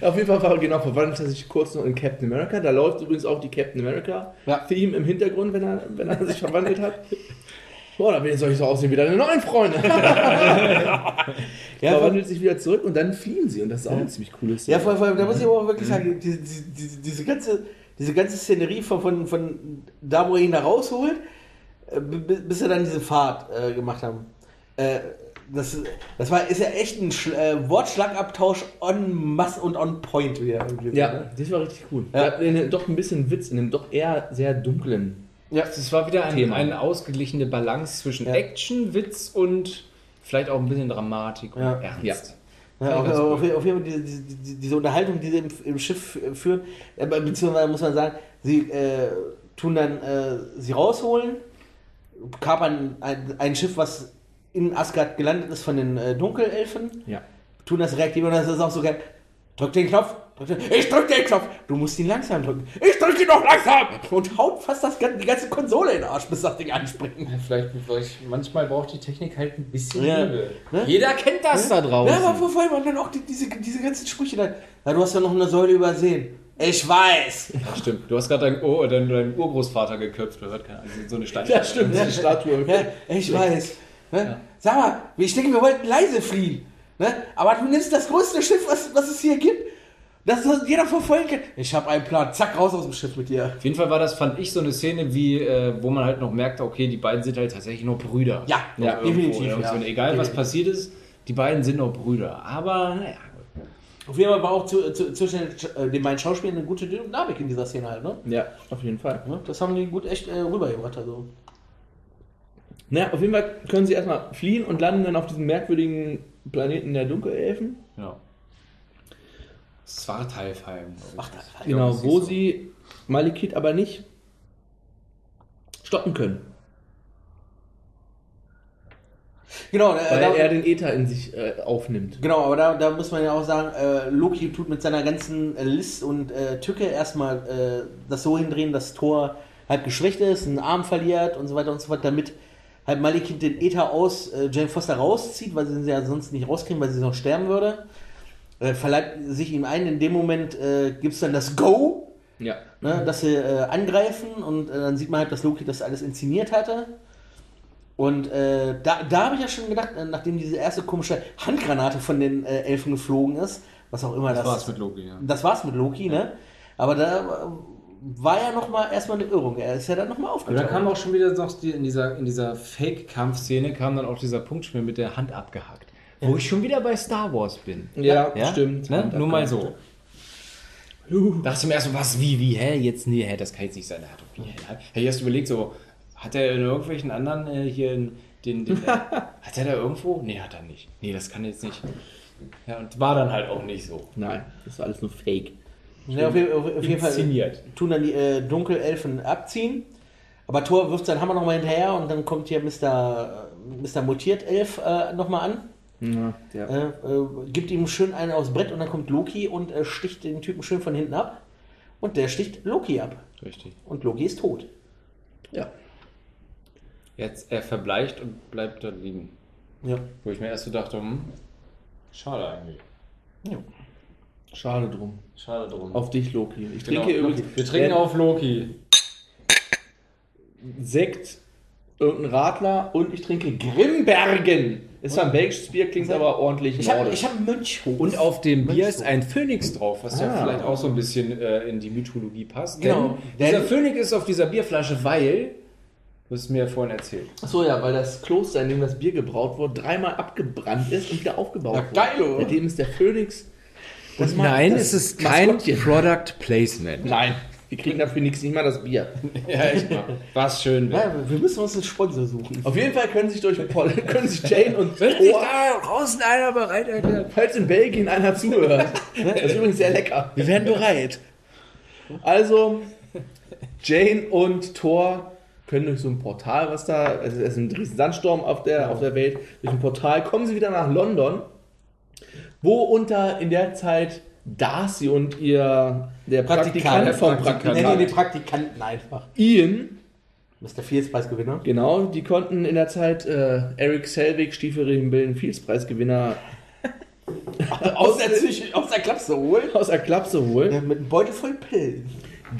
Auf jeden Fall war, genau, verwandelt er sich kurz noch in Captain America. Da läuft übrigens auch die Captain America
Ja.
Theme im Hintergrund, wenn er, wenn er sich verwandelt hat. Boah, dann soll ich so aussehen wie deine neuen Freunde.
Ja,
verwandelt sich wieder zurück und dann fliehen sie. Und das ist auch ein ziemlich cooles Szene.
Ja, vor, allem, da muss ich aber auch wirklich sagen, diese, diese, diese, ganze, diese ganze Szenerie von, von, von da, wo er ihn da rausholt, äh, bis er dann diese Fahrt äh, gemacht haben. Äh, das, das war, ist ja echt ein Schl äh, Wortschlagabtausch on mass und on point wieder. Irgendwie,
Ja,
ne?
das war richtig cool.
Ja.
Ja. In, doch ein bisschen Witz in dem doch eher sehr dunklen.
ja.
Es war wieder ein,
Thema.
eine ausgeglichene Balance zwischen
Ja.
Action, Witz und vielleicht auch ein bisschen Dramatik und
Ja.
Ernst.
Ja.
Ja, auf, auf, auf jeden Fall diese, diese, diese Unterhaltung, die sie im, im Schiff äh, führen, äh, be- beziehungsweise muss man sagen, sie äh, tun dann äh, sie rausholen, kapern ein, ein Schiff, was in Asgard gelandet ist von den äh, Dunkelelfen,
Ja.
tun das reaktiv und das ist auch so geil. Drück den Knopf, drück den, ich drück den Knopf, du musst ihn langsam drücken, ich drück ihn noch langsam und haut fast das, die ganze Konsole in den Arsch, bis das Ding anspringt.
Vielleicht, vielleicht, manchmal braucht die Technik halt ein bisschen
Ja.
Liebe.
Ne?
Jeder kennt das da draußen.
Ja, aber vor allem dann auch die, diese, diese ganzen Sprüche da. Ja, du hast ja noch eine Säule übersehen. Ich weiß.
Ja, stimmt. Du hast gerade deinen, Ur deinen, deinen Urgroßvater geköpft. Da hört keiner. Also so eine Steinstatue.
Ja, stimmt, diese Statue.
Ja, ich weiß. Ne? Sag mal, ich denke, wir wollten leise fliehen. Ne? Aber du nimmst das größte Schiff, was, was es hier gibt. Das das jeder verfolgen kann. Ich habe einen Plan. Zack, raus aus dem Schiff mit dir.
Auf jeden Fall war das, fand ich, so eine Szene, wie, äh, wo man halt noch merkte, okay, die beiden sind halt tatsächlich noch Brüder.
Ja, ja, definitiv, ja.
Und egal, was
Definitiv.
passiert ist, die beiden sind noch Brüder. Aber, naja,
Auf jeden Fall war auch zu, zu, zwischen den, äh, den beiden Schauspielern eine gute Dynamik in dieser Szene halt. Ne?
Ja, auf jeden Fall.
Ja, Das haben die gut echt äh, rübergebracht. Also.
Naja, auf jeden Fall können sie erstmal fliehen und landen dann auf diesem merkwürdigen Planeten der Dunkelelfen.
ja. Svartalfheim.
Das-
Genau, wo sie Malekith aber nicht stoppen können.
Genau,
Weil
da,
er den Äther in sich äh, aufnimmt.
Genau, aber da, da muss man ja auch sagen, äh, Loki tut mit seiner ganzen äh, List und äh, Tücke erstmal äh, das so hindrehen, dass Thor halt geschwächt ist, einen Arm verliert und so weiter und so fort, damit halt Malekith den Äther aus äh, Jane Foster rauszieht, weil sie ihn ja sonst nicht rauskriegen, weil sie sonst sterben würde. Verleiht sich ihm ein, in dem Moment äh, gibt es dann das Go,
Ja.
ne, dass sie angreifen und dann sieht man halt, dass Loki das alles inszeniert hatte. Und äh, da, da habe ich ja schon gedacht, äh, nachdem diese erste komische Handgranate von den äh, Elfen geflogen ist, was auch immer das,
Das war's mit Loki, ja.
das war's mit Loki, ne? Aber da äh, war ja noch mal erstmal eine Irrung. Er ist ja dann noch mal
Aber
aufgetaucht.
da kam auch schon wieder noch die, in dieser, in dieser Fake-Kampfszene kam dann auch dieser Punktspiel mit der Hand abgehackt. Wo ich schon wieder bei Star Wars bin.
Ja,
Ja?
stimmt.
Ne? Nur mal so. Dachte ich mir erst so, was, wie, wie, hä? Jetzt, nee, hä, das kann jetzt nicht sein. Er hat doch wie, hä? Hätte ich erst überlegt, so, hat er in irgendwelchen anderen äh, hier in, den, den äh, hat er da irgendwo? Nee, hat er nicht. Nee, das kann jetzt nicht. Ja, und war dann halt auch nicht so.
Nein, das war alles nur Fake.
Ja, auf, jeden- auf, auf jeden Fall tun dann die äh, Dunkelelfen abziehen. Aber Thor wirft seinen Hammer noch mal hinterher und dann kommt hier Mr. äh, Mr. Mutiert-Elf äh, noch mal an.
Ja, ja.
Äh, äh, gibt ihm schön einen aufs Brett und dann kommt Loki und äh, sticht den Typen schön von hinten ab. Und der sticht Loki ab.
Richtig.
Und Loki ist tot.
ja.
Jetzt, er verbleicht und bleibt da liegen.
Ja.
Wo ich mir erst so dachte, hm, schade eigentlich.
Schade drum.
Schade drum.
Auf dich, Loki. Ich
Genau,
trinke
Loki.
übrigens
Wir trinken
äh,
auf Loki.
Sekt, irgendein Radler und ich trinke Grimbergen. Ist zwar ein belgisches Bier, klingt aber ordentlich
Ich habe hab einen Mönch hoch.
Und auf dem Bier ist ein Phönix drauf, was ja
Ah.
vielleicht auch so ein bisschen äh, in die Mythologie passt.
Genau.
Denn dieser Phönix ist auf dieser Bierflasche, weil Du hast mir ja vorhin erzählt.
Achso, ja, weil das Kloster, in dem das Bier gebraut wurde, dreimal abgebrannt ist und wieder aufgebaut wurde.
geil, oder?
Seitdem ist der Phönix. Das
Nein,
das
es ist kein. Product Placement.
Nein, wir kriegen dafür nichts, nicht mal das Bier.
Ja, echt mal. Was schön wäre.
Ja, wir müssen uns einen Sponsor suchen.
Auf jeden Fall können sich durch Paul, können sich Jane und
Wenn sich
Thor,
da draußen einer bereit erklärt.
falls in Belgien einer zuhört. Das ist übrigens sehr lecker.
Wir wären bereit.
Also, Jane und Thor können durch so ein Portal, was da, es ist ein riesen Sandsturm auf der, auf der Welt, durch ein Portal kommen sie wieder nach London, wo unter in der Zeit Darcy und ihr, der Praktikant,
Praktikant,
vom
Praktikant.
Praktikant,
Nee, die Praktikanten einfach.
Ian,
Mr. Fields-Preisgewinner.
genau, die konnten in der Zeit äh, Eric Selvig, Stiefelregenbillen, Fields-Preisgewinner
Aus der, aus der Klapse holen.
aus der Klapse holen,
Ja, mit einem Beutel voll Pillen.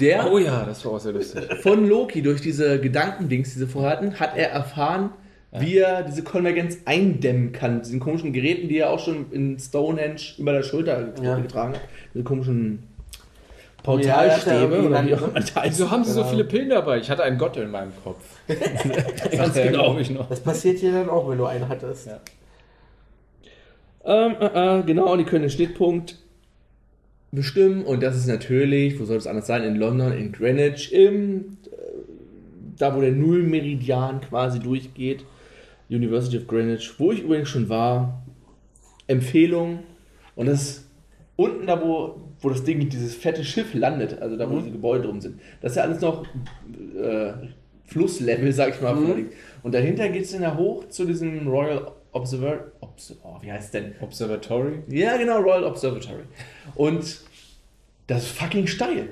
Der
Oh ja, das war auch sehr lustig.
von Loki durch diese Gedankendings, die sie vorher hatten, hat er erfahren, wie er diese Konvergenz eindämmen kann. Mit diesen komischen Geräten, die er auch schon in Stonehenge über der Schulter
Ja.
getragen hat. Diese komischen
Ja, ja
Portalstäbe
irgendwie
oder wie auch immer.
Wieso haben sie so viele Pillen dabei? Ich hatte einen Gott in meinem Kopf.
Ganz
Ja,
genau.
ich noch.
Das passiert dir dann auch, wenn du einen hattest.
Ja.
Ähm, äh, äh, genau, die können den Schnittpunkt bestimmen. Und das ist natürlich, wo soll es anders sein, in London, in Greenwich, im, äh, da wo der Nullmeridian quasi durchgeht, University of Greenwich, wo ich übrigens schon war, Empfehlung. Und das ist unten da, wo, wo das Ding, dieses fette Schiff landet, also da, wo diese Gebäude drum sind, das ist ja alles noch äh, Flusslevel, sag ich mal. Und dahinter geht es dann ja hoch zu diesem Royal Observer, Obs oh, wie heißt denn?
Observatory.
Ja, genau, Royal Observatory. Und das ist fucking steil.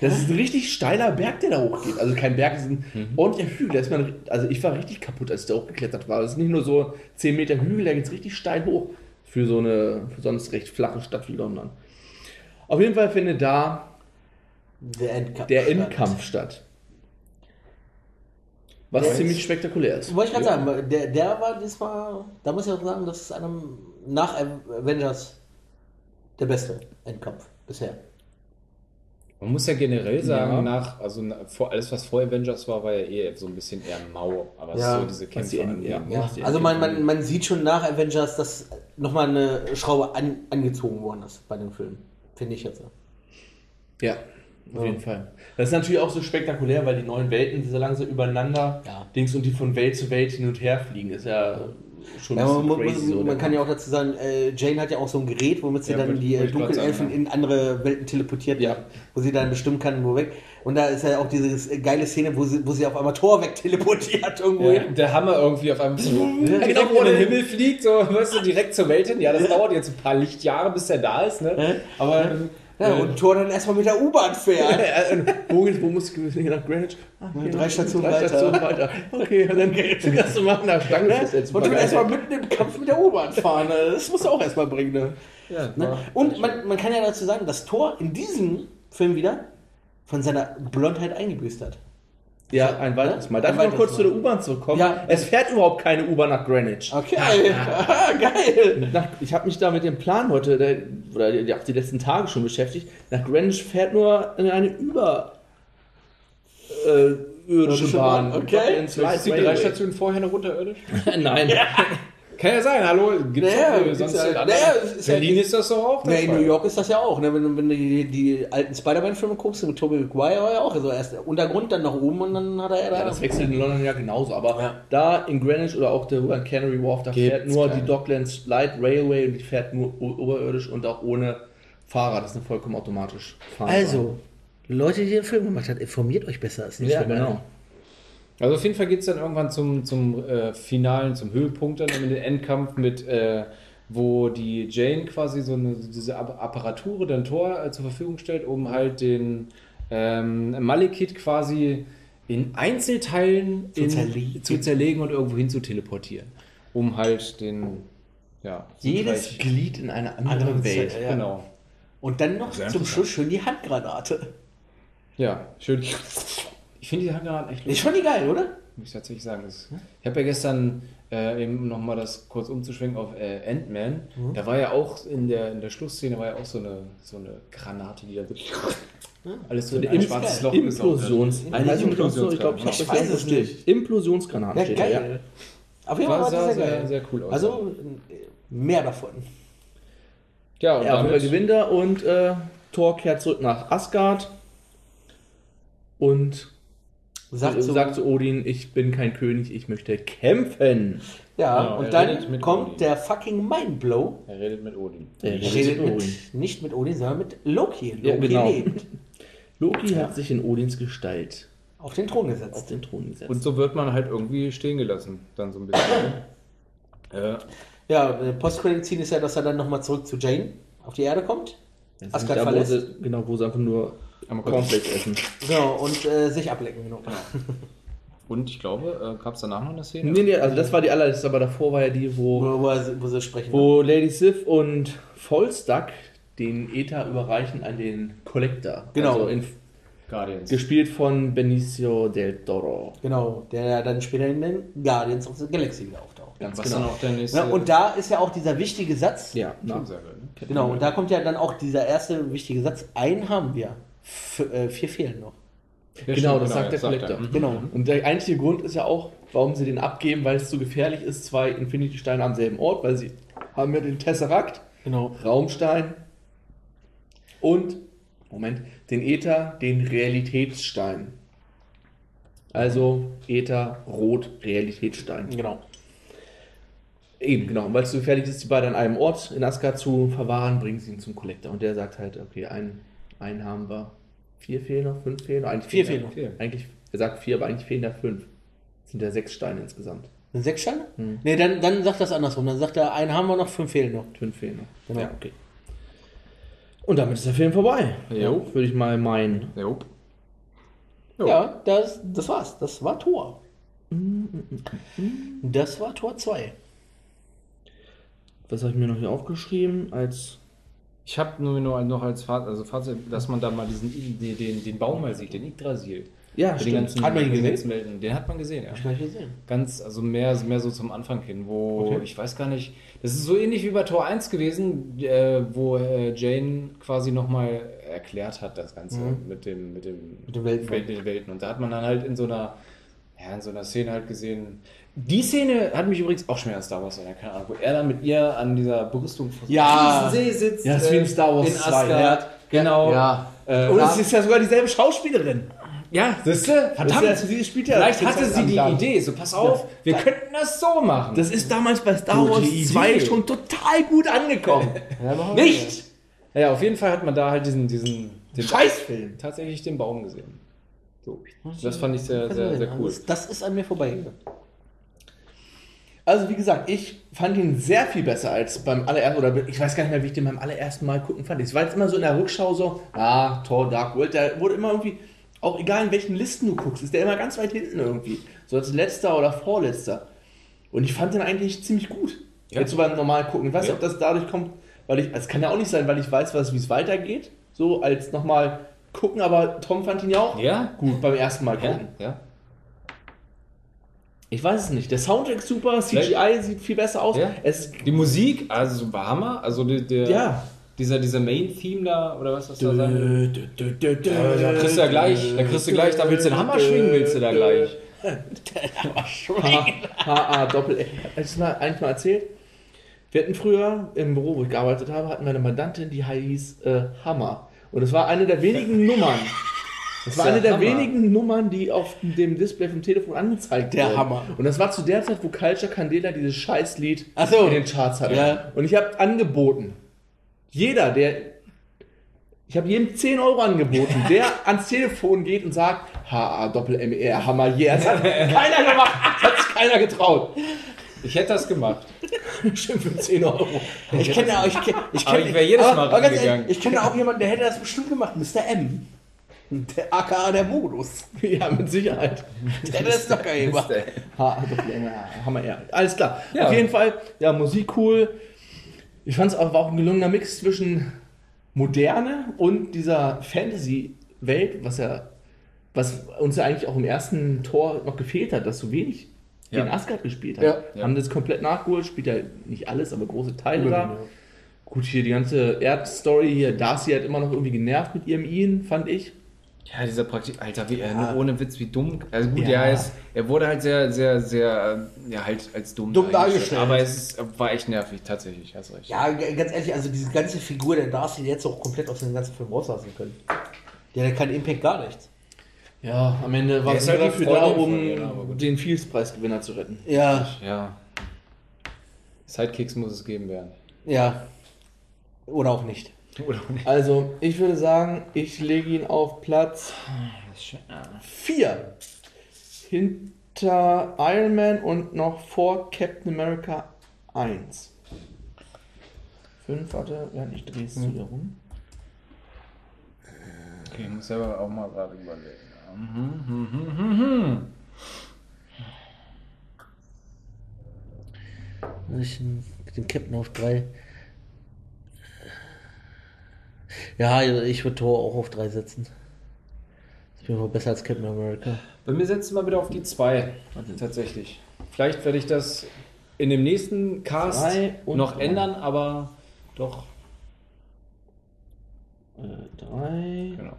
Das ist ein richtig steiler Berg, der da hochgeht. Also kein Berg, das ist ein ordentlicher Hügel. Da ist man, also ich war richtig kaputt, als ich da hochgeklettert war. Das ist nicht nur so 10 Meter Hügel, da geht es richtig steil hoch. Für so eine für sonst recht flache Stadt wie London. Auf jeden Fall findet da
Der Endkampf.
der
statt.
Endkampf statt. Was
Der
ziemlich
ist-
spektakulär ist.
Wollte ich gerade sagen, der, der war diesmal, da muss ich auch sagen, das ist einem nach Avengers der beste Endkampf bisher.
Man muss ja generell sagen,
Ja.
nach, also vor, alles, was vor Avengers war, war ja eher so ein bisschen eher mau. Aber
Ja,
so diese Kämpfe
die-
angeht.
ja.
Ja,
die
also man, man, man sieht schon nach Avengers, dass nochmal eine Schraube an, angezogen worden ist bei dem Film. Finde ich jetzt.
Ja, auf jeden Fall. Das ist natürlich auch so spektakulär, weil die neuen Welten so langsam übereinander
Ja.
Dings und die von Welt zu Welt hin und her fliegen. Ist ja schon
Ja,
ein
man,
bisschen
man,
crazy. so,
man kann ja auch dazu sagen, äh, Jane hat ja auch so ein Gerät, womit sie
Ja,
dann die äh, Dunkelelfen
ja.
in andere Welten teleportiert,
Ja.
wo sie dann bestimmen kann, wo weg. Und da ist ja auch diese geile Szene, wo sie, wo sie auf einmal Tor weg teleportiert irgendwo
Ja, der Hammer irgendwie auf einem direkt
genau,
in den Himmel fliegt, so, weißt du, direkt zur Welt hin. Ja, das dauert jetzt ein paar Lichtjahre, bis der da ist, ne? Aber
Ja,
äh,
und Tor dann erstmal mit der U-Bahn fährt.
Äh, wo, muss ich nach Greenwich? Ah, hier,
drei Stationen
drei
weiter.
Stationen weiter. Okay, und dann kannst du machen nach Stange festsetzen.
Und dann erstmal mitten im Kampf mit der U-Bahn fahren. ne? Das musst du auch erstmal bringen. Ne?
ja,
Ne? Und man, man kann ja dazu sagen, dass Thor in diesem Film wieder von seiner Blondheit eingebüßt hat.
Ja, ein weiteres Mal. Darf ich noch kurz
weiteres
zu der U-Bahn zurückkommen?
Ja.
Es fährt überhaupt keine U-Bahn nach Greenwich.
Okay, Ah, geil.
Nach, ich habe mich da mit dem Plan heute, der, oder die, auch die letzten Tage schon beschäftigt. Nach Greenwich fährt nur eine über äh, irdische Bahn.
Okay.
Ist die drei. Stationen vorher noch unterirdisch?
Nein.
Kann ja sein, hallo, gibt's
Naja,
auch
gibt's
sonst
ja- naja, ist ja-
Berlin ist das doch auch. der
Ja, in. New York ist das ja auch. Ne? Wenn, du- wenn du die, die alten Spider-Man-Filme guckst, mit Tobey Maguire war ja auch so erst der Untergrund, dann nach oben und dann hat er ja da.
Ja, das wechselt in London ja genauso, aber
Ja.
da in Greenwich oder auch der an Canary Wharf, da
Gibt's
fährt nur
keine.
die Docklands Light Railway und die fährt nur oberirdisch und auch ohne Fahrer. Das ist eine vollkommen automatisch fahren.
Also, Leute, die den Film gemacht haben, informiert euch besser. Ist
ja, genau.
Also auf jeden Fall geht es dann irgendwann zum, zum äh, Finalen, zum Höhepunkt dann in den Endkampf mit, äh, wo die Jane quasi so eine, diese App- Apparatur, dann Tor äh, zur Verfügung stellt, um halt den ähm, Malekith quasi in Einzelteilen
Zu
in,
zerlegen.
zu zerlegen und irgendwo hin zu teleportieren. Um halt den, ja,
Jedes Glied in einer anderen
Andere
Welt.
Welt, ja.
Genau.
Und dann noch zum Schluss schön die Handgranate.
Ja, schön. Ich finde die Handgranaten echt
Ist
lustig.
schon die geil, oder?
muss ich tatsächlich sagen. Das, ich habe ja gestern, äh, eben nochmal das kurz umzuschwenken auf äh, Ant-Man,
Mhm.
da war ja auch in der, in der Schlussszene war ja auch so eine, so eine Granate, die da so alles so in ein schwarzes Loch gesaugt hat.
Implosions.
Eine
Also, ich glaube, ich glaub, ich
Implosionsgranate.
weiß es nicht.
Implosionsgranaten
Ja,
steht da,
geil. Auf jeden Fall
War
war
sehr,
sehr,
sehr,
geil.
cool aus.
Also mehr davon.
ja, und
Ja,
damit,
gewinnt er und äh, Thor kehrt zurück nach Asgard und
Sagt
sagt,
so,
sagt zu Odin, ich bin kein König, ich möchte kämpfen.
ja,
Genau,
und dann kommt
Odin.
der fucking Mindblow.
er redet mit Odin.
Er
Er
redet
redet
mit
mit,
Odin.
nicht mit Odin, sondern mit Loki. Loki
Ja, genau.
lebt.
Loki hat sich in Odins Gestalt
Auf den Thron
auf
gesetzt.
den Thron gesetzt.
Und so wird man halt irgendwie stehen gelassen, dann so ein bisschen. äh,
Ja, äh, Postcredit-Scene ist ja, dass er dann nochmal zurück zu Jane auf die Erde kommt. Asgard
da, wo
verlässt.
sie, genau, wo sie einfach nur
einmal.
Cornflakes essen.
Genau, und äh, sich ablecken. Genau.
Und ich glaube, äh, gab es danach noch eine Szene?
Nee, nee, also das war die allerletzte, aber davor war ja die, wo,
Wo, wo, wo sie sprechen.
wo Lady Sif und Volstagg den Ether überreichen an den Collector.
Genau.
Also in,
Guardians.
gespielt von Benicio del Toro.
Genau, der ja dann später in den Guardians of the Galaxy wieder auftaucht.
Ganz genau.
Ja, und da ist ja auch dieser wichtige Satz.
Ja, na,
Filmsaga, ne?
Genau, und da kommt ja dann auch dieser erste wichtige Satz. Einen haben wir. Äh, vier fehlen noch.
Ja,
Genau,
stimmt,
das sagt
ja,
der
sagt
Collector.
Mhm.
Genau.
Und der einzige Grund ist ja auch, warum sie den abgeben, weil es zu gefährlich ist, zwei Infinity-Steine am selben Ort, weil sie haben ja den Tesseract,
Genau.
Raumstein und, Moment, den Äther, den Realitätsstein. Also Äther, Rot, Realitätsstein.
Genau.
Eben, genau. Und weil es so gefährlich ist, die beiden an einem Ort in Asgard zu verwahren, bringen sie ihn zum Collector. Und der sagt halt, okay, einen, einen haben wir. Vier fehlen noch, fünf fehlen noch. Eigentlich
Vier
fehlen
noch.
Eigentlich, er sagt vier, aber eigentlich fehlen da fünf. Das sind ja sechs Steine insgesamt.
Sind sechs Steine?
Hm.
Nee, dann, dann sagt das andersrum. Dann sagt er, einen haben wir noch, fünf fehlen noch.
Fünf fehlen noch.
Genau.
Ja, okay. Und damit ist der Film vorbei.
Jo.
Würde ich mal meinen.
Jo. Jo.
Ja, das, das war's. Das war Tor. Das war Tor 2.
Was habe ich mir noch hier aufgeschrieben? Als.
Ich habe nur, noch als Fazit, also Fazit, dass man da mal diesen den, den, den Baum mal sieht, den Yggdrasil.
Ja,
Den ganzen,
Hat man ihn
den
gesehen?
Welten. Den hat man gesehen, ja.
Hab ich gar nicht gesehen.
Ganz, also mehr, mehr so zum Anfang hin, wo
Okay.
ich weiß gar nicht, das ist so ähnlich wie bei Tor 1 gewesen, äh, wo äh, Jane quasi nochmal erklärt hat, das Ganze
Mhm.
mit dem, mit dem
Mit dem Welten.
Welt, den Welten. Und da hat man dann halt in so einer, ja, in so einer Szene halt gesehen. Die Szene hat mich übrigens auch schon mehr an Star Wars erinnert, keine Ahnung, wo er dann mit ihr an dieser Brüstung von
Ja.
See sitzt.
Ja, das ist wie in
äh,
Star Wars
in
2,
Asgard. Genau.
Ja.
Äh,
Und es ist ja sogar dieselbe Schauspielerin.
ja, siehst du? Verdammt.
Das ist ja, sie spielt ja
Vielleicht hatte sie die
Am-
Idee, so pass auf, wir könnten das so machen.
Das ist damals bei Star
Gute
Wars
Idee.
2 schon total gut angekommen.
nicht! Ja, auf jeden Fall hat man da halt diesen, diesen
Scheißfilm.
tatsächlich den Baum gesehen. So. Das fand ich sehr, sehr, sehr cool.
Das, das ist an mir vorbeigegangen.
Also wie gesagt, ich fand ihn sehr viel besser als beim allerersten, oder ich weiß gar nicht mehr, wie ich den beim allerersten Mal gucken fand. Es war jetzt immer so in der Rückschau so, ah, Thor Dark World, der wurde immer irgendwie, auch egal in welchen Listen du guckst, ist der immer ganz weit hinten irgendwie. So als letzter oder vorletzter. Und ich fand den eigentlich ziemlich gut.
Ja.
Jetzt so beim normal gucken. Ich weiß nicht,
Ja.
ob das dadurch kommt, weil ich, es kann ja auch nicht sein, weil ich weiß, was, wie es weitergeht. So als nochmal gucken, aber Tom fand ihn ja auch
Ja?
gut beim ersten Mal
Ja?
gucken.
Ja?
Ich weiß es nicht. Der Soundtrack ist super, CGI sieht viel besser aus.
Ja.
Es
Die Musik, also war Hammer. Also der, der,
Ja.
dieser, dieser Main-Theme da, oder was das da sein da kriegst du ja gleich, da kriegst du gleich, da willst du den Hammer schwingen, willst du da gleich.
HA Doppel L. Hab ich das mal, eigentlich mal erzählt? Wir hatten früher im Büro, wo ich gearbeitet habe, hatten wir eine Mandantin, die hieß äh, Hammer. Und es war eine der wenigen Nummern. Das war eine der
Hammer.
wenigen Nummern, die auf dem Display vom Telefon angezeigt
Der
wurden.
Hammer.
Und das war zu der Zeit, wo Culture Candela dieses Scheißlied
so.
in den Charts hatte.
Ja.
Und ich habe angeboten, jeder, der ich habe jedem 10 Euro angeboten, der ans Telefon geht und sagt, HA Doppel MER, Hammer, yeah. Das hat keiner gemacht. Das hat sich keiner getraut.
Ich hätte das gemacht.
Schön für 10 Euro.
Ich kenne auch, ich kenne, ich
Aber
kenne,
ich wäre jedes Mal
aber ganz ehrlich. Ich kenne auch jemanden, der hätte das bestimmt gemacht, Mr. M. Der aka der Modus.
Ja, mit Sicherheit.
Der das doch geil gemacht.
Hammer, ja. Alles klar.
Ja.
Auf jeden Fall, ja, Musik cool. Ich fand es auch, war auch ein gelungener Mix zwischen Moderne und dieser Fantasy-Welt, was ja was uns ja eigentlich auch im ersten Tor noch gefehlt hat, dass so wenig
Ja.
gegen Asgard gespielt hat.
Ja.
Haben das komplett nachgeholt, spielt ja nicht alles, aber große Teile da.
Ja.
Gut, hier die ganze Erdstory hier, Darcy hat immer noch irgendwie genervt mit ihrem Ian, fand ich.
Ja, dieser Praktik, Alter, wie, äh, nur ohne Witz, wie dumm. Also gut,
Ja.
ja, er, ist, er wurde halt sehr, sehr, sehr, äh, ja, halt als dumm,
Dumm dargestellt.
Aber es ist, war echt nervig, tatsächlich, hast recht.
Ja, ganz ehrlich, also diese ganze Figur der Darcy, die hätte auch komplett aus dem ganzen Film rauslassen können. Die hat ja keinen Impact, gar nichts.
Ja, am Ende war
Der
es
halt
dafür da, um
gut.
den Fields-Preisgewinner zu retten.
Ja,
Ja. Sidekicks muss es geben werden.
ja. Oder auch nicht.
Oder auch nicht.
Also, ich würde sagen, ich lege ihn auf Platz 4. Hinter Iron Man und noch vor Captain America 1. 5, warte, während ich drehe es wieder rum.
Okay, ich muss selber auch mal gerade überlegen. Mhm, mhm, mhm, mhm.
Ich den Captain auf 3. Ja, ich würde Thor auch auf 3 setzen. Das bin wohl besser als Captain America.
Bei mir setzt mal wieder auf die 2. Tatsächlich. Vielleicht werde ich das in dem nächsten Cast noch
drei.
ändern, aber doch.
3,
Genau.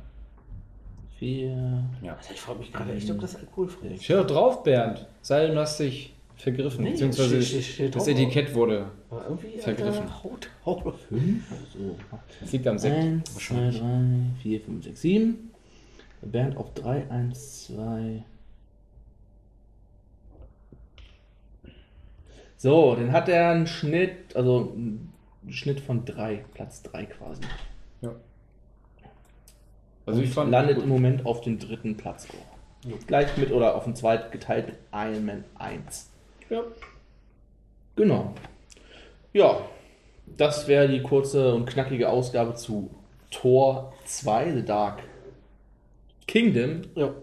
4.
Ja.
Ich frage mich gerade echt, ob das alkoholfrei ist.
Doch drauf, Bernd. Sei denn, du hast dich vergriffen.
Nee,
beziehungsweise
steht- steht- steht
das. Etikett wurde.
Aber irgendwie
Vergriffen.
Haut, Haut.
So.
Das liegt am Sekt.
1, 2, 3, 4, 5, 6, 7. Bernd auf 3, 1, 2. So, dann hat er einen Schnitt, also einen Schnitt von 3, Platz 3 quasi.
Ja. Also ich fand
landet im Moment auf dem dritten Platz auch. Gleich mit oder auf dem zweiten geteilt mit Iron Man 1.
Ja.
Genau. Ja, das wäre die kurze und knackige Ausgabe zu Tor 2, The Dark Kingdom.
Ja.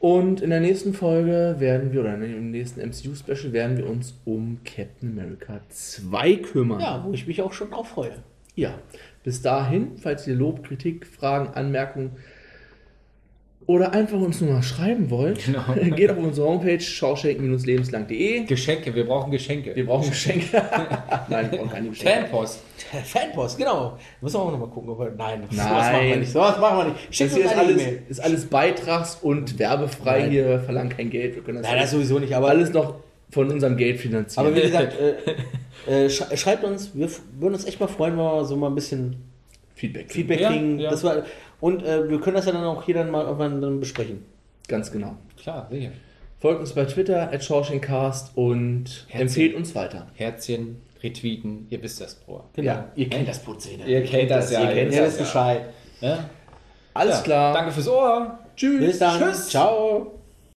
Und in der nächsten Folge werden wir, oder im nächsten MCU-Special werden wir uns um Captain America 2 kümmern.
ja, wo ich mich auch schon drauf freue.
Ja, bis dahin, falls ihr Lob, Kritik, Fragen, Anmerkungen oder einfach uns nur mal schreiben wollt,
Genau.
geht auf unsere Homepage schauschenken-lebenslang.de.
Geschenke, wir brauchen Geschenke.
Wir brauchen Geschenke. Nein, wir brauchen keine Geschenke.
Fanpost.
Fanpost, genau. Müssen wir auch nochmal gucken, ob wir. Nein, sowas
Nein.
machen wir nicht. Sowas machen wir nicht.
Das
Schickt uns
ist
eine
alles,
E-Mail.
ist alles beitrags- und werbefrei
Nein.
hier. Wir verlangen kein Geld. Wir können das,
Nein, das sowieso nicht, aber.
alles noch von unserem Geld finanzieren.
Aber wie gesagt, äh, äh, sch schreibt uns, wir würden uns echt mal freuen, wenn wir so mal ein bisschen
Feedback.
Feedback
Ja,
kriegen.
ja.
Das war, und äh, wir können das ja dann auch hier dann mal irgendwann dann besprechen.
Ganz genau.
Klar, sicher.
Folgt uns bei Twitter, at Schauschencast und
Herzchen.
empfehlt uns weiter.
Herzchen, retweeten, ihr wisst das, Bro.
Ja, ihr kennt das Prozedere.
Ihr kennt das ja.
Ihr
wisst
wisst
das
Bescheid.
Ja?
Alles
Ja.
klar.
Danke fürs Ohr.
Tschüss.
Bis dann.
Tschüss.
Ciao.